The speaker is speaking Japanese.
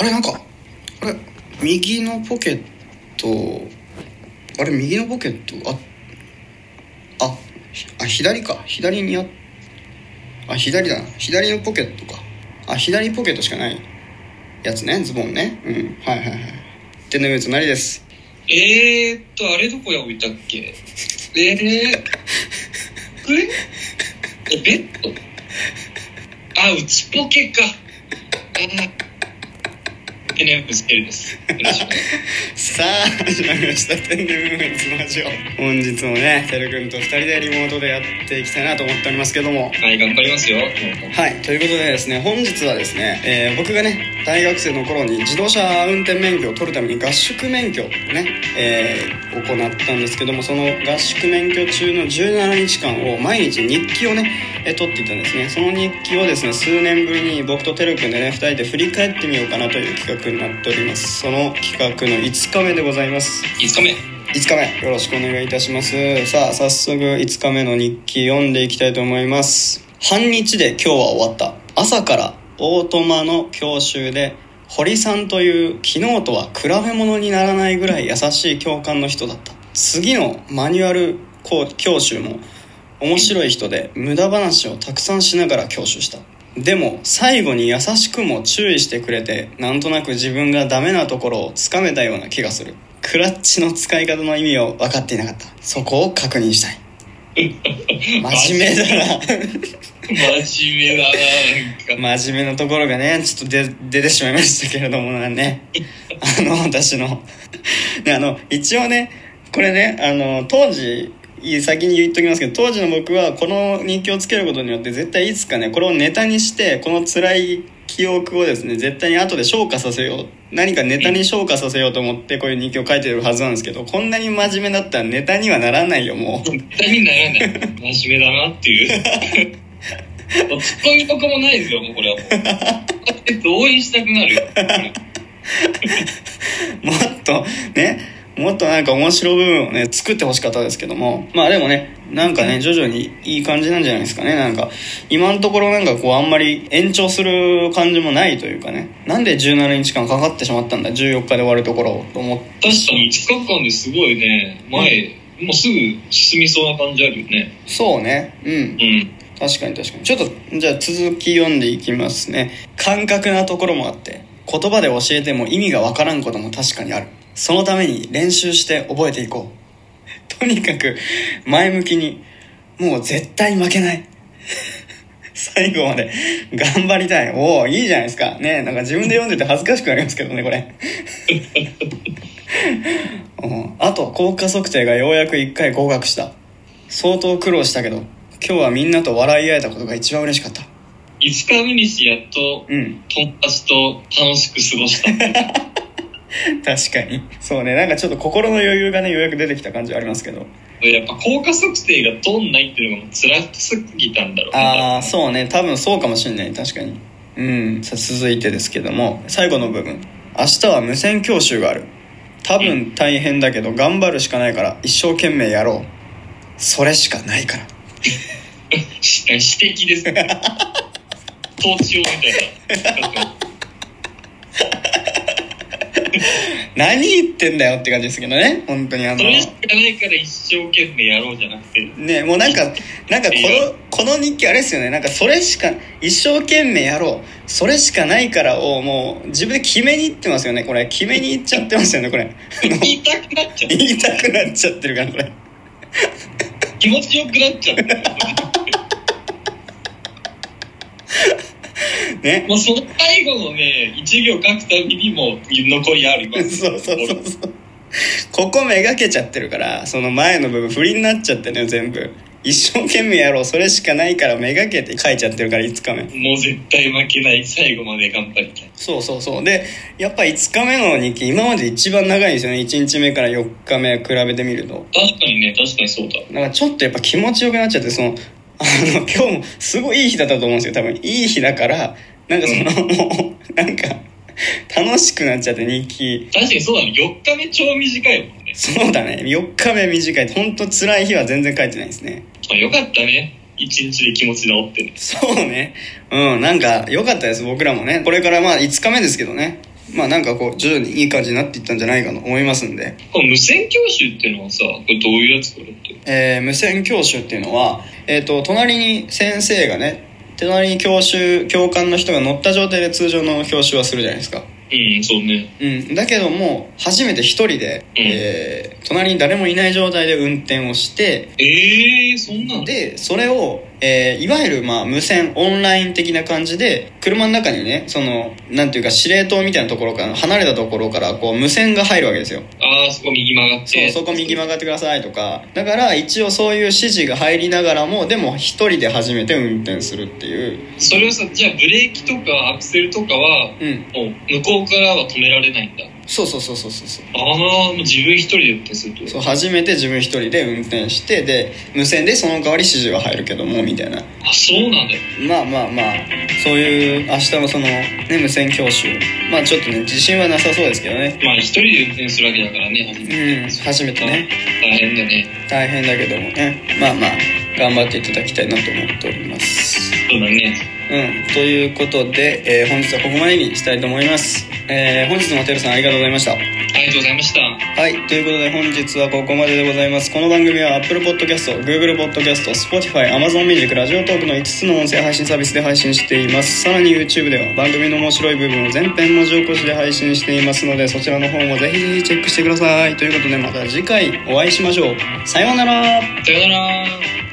あれなんかあれ右のポケットあれ右のポケットあああ左か。左にああ左だな。左のポケットか。あ左ポケットしかないやつね。ズボンね。うん。はいはいはい。天然ブーツなりです。えーっと、あれどこへ置いたっけ？えー、これえ、ベッド？あ、内ポケか。あケルです。よろしく。さあ始まりました天然ブーツラジオ本日もねてるくんと2人でリモートでやっていきたいなと思っておりますけどもはい、頑張りますよ。はいということでですね本日はですね、えー僕がね大学生の頃に自動車運転免許を取るために合宿免許をね、えー行ったんですけどもその合宿免許中の17日間を毎日日記をね、えー取っていたんですねその日記をですね数年ぶりに僕とてるくんでね2人で振り返ってみようかなという企画になっております。その企画の5日目でございます。5日目。5日目。よろしくお願いいたします。さあ早速5日目の日記読んでいきたいと思います。半日で今日は終わった。朝からオートマの教習で堀さんという昨日とは比べ物にならないぐらい優しい教官の人だった。次のマニュアル講教習も面白い人で無駄話をたくさんしながら教習したでも最後に優しくも注意してくれてなんとなく自分がダメなところをつかめたような気がする。クラッチの使い方の意味を分かっていなかった。そこを確認したい。真面目だな。真面目だな、なんか。真面目なところがねちょっと出出てしまいましたけれどもね。あの私の。であの一応ねこれねあの当時先に言っときますけど当時の僕はこの日記をつけることによって絶対いつかねこれをネタにしてこの辛い記憶をですね絶対に後で消化させよう何かネタに消化させようと思ってこういう日記を書いてるはずなんですけどこんなに真面目だったらネタにはならないよもう絶対にならない。真面目だなっていう。もう突っ込みとこもないですよ、もうこれはもう。だって動員したくなるよ。もっとねもっとなんか面白い部分をね作ってほしかったですけども。まあでもねなんかね徐々にいい感じなんじゃないですかね。なんか今のところなんかこうあんまり延長する感じもないというかね。なんで17日間かかってしまったんだ14日で終わるところをと思って。確かに5日間ですごいね、前、もうすぐ進みそうな感じあるよね。そうね。うん。うん。確かに確かに。ちょっとじゃあ続き読んでいきますね。感覚なところもあって言葉で教えても意味がわからんことも確かにあるそのために練習して覚えていこう。とにかく前向きにもう絶対負けない。最後まで。頑張りたい。おおいいじゃないですか。ねなんか自分で読んでて恥ずかしくなりますけどねこれ。うん。あと効果測定がようやく1回合格した。相当苦労したけど今日はみんなと笑い合えたことが一番嬉しかった。5日目にしてやっとうん。友達と楽しく過ごした。確かに。そうね。なんかちょっと心の余裕がねようやく出てきた感じはありますけど。やっぱ効果測定が通んないっていうのがもう辛すぎたんだろうねああそうね。多分そうかもしんない。確かに。うん。さあ続いてですけども。最後の部分。明日は無線教習がある。多分大変だけど頑張るしかないから一生懸命やろう。それしかないから。し指摘ですね。統治をみた。いな 何言ってんだよって感じですけどね本当にあの。それしかないから一生懸命やろうじゃなくて。ねもうなんかなんかこのこの日記あれですよね。なんかそれしか一生懸命やろう。それしかないからをもう自分で決めにいってますよねこれ。決めにいっちゃってますよねこれ。言いたくなっちゃう。言いたくなっちゃってるからこれ。気持ちよくなっちゃうね。もうその最後のね一行書くたびにも残りあります。そうそうそうそう。ここめがけちゃってるからその前の部分振りになっちゃってるのよ全部。一生懸命やろう。それしかないからめがけて書いちゃってるから5日目。もう絶対負けない最後まで頑張りたい。そうそうそう。でやっぱ5日目の日記今まで一番長いんですよね。1日目から4日目比べてみると。確かにね確かにそうだ。なんかちょっとやっぱ気持ちよくなっちゃってそのあの今日もすごいいい日だったと思うんですよ。多分いい日だからなんかそのもうなんか楽しくなっちゃって日記。確かにそうだね。4日目超短いもんね。そうだね。4日目短い。本当辛い日は全然書いてないですね。あよかったね。一日で気持ち直って。ねそうね。うんなんか良かったです。僕らもね。これからまあ5日目ですけどね。まあなんかこう徐々にいい感じになっていったんじゃないかと思いますんで、この無線教習っていうのはさこれどういうやつこれって。えー無線教習っていうのは、えー、と隣に先生がね隣に教習教官の人が乗った状態で通常の教習はするじゃないですか。うんそうね。うん、だけども初めて一人で、えー隣に誰もいない状態で運転をしてええー、そんなんでそれを、えーいわゆる、まあ、無線オンライン的な感じで車の中にねそのなんていうか司令塔みたいなところから離れたところからこう無線が入るわけですよ。ああそこ右曲がっそうてそこ右曲がってくださいとか。だから一応そういう指示が入りながらもでも一人で初めて運転するっていう。それをさじゃあブレーキとかアクセルとかはうん。もう向こうからは止められないんだそうそうそうそうそうそう。ああ自分一人で運転するってそう初めて自分一人で運転してで無線でその代わり指示は入るけどもみたいな。あそうなんだ。よまあまあまあそういう明日のその、ね、無線教習。まあちょっとね自信はなさそうですけどね。まあ一人で運転するわけだからね初めてうん初めてね。大変だね。大変だけどもね。まあまあ頑張っていただきたいなと思っております。そうだね。うんということで、えー本日はここまでにしたいと思います、えー本日もテルさんありがとうございましたありがとうございましたはい、ということで本日はここまででございます。この番組は Apple Podcast、Google Podcast、Spotify、Amazon Music、ラジオトークの5つの音声配信サービスで配信しています。さらに YouTube では番組の面白い部分を全編文字起こしで配信していますので、そちらの方もぜひぜひチェックしてください。ということでまた次回お会いしましょう。さようならさよなら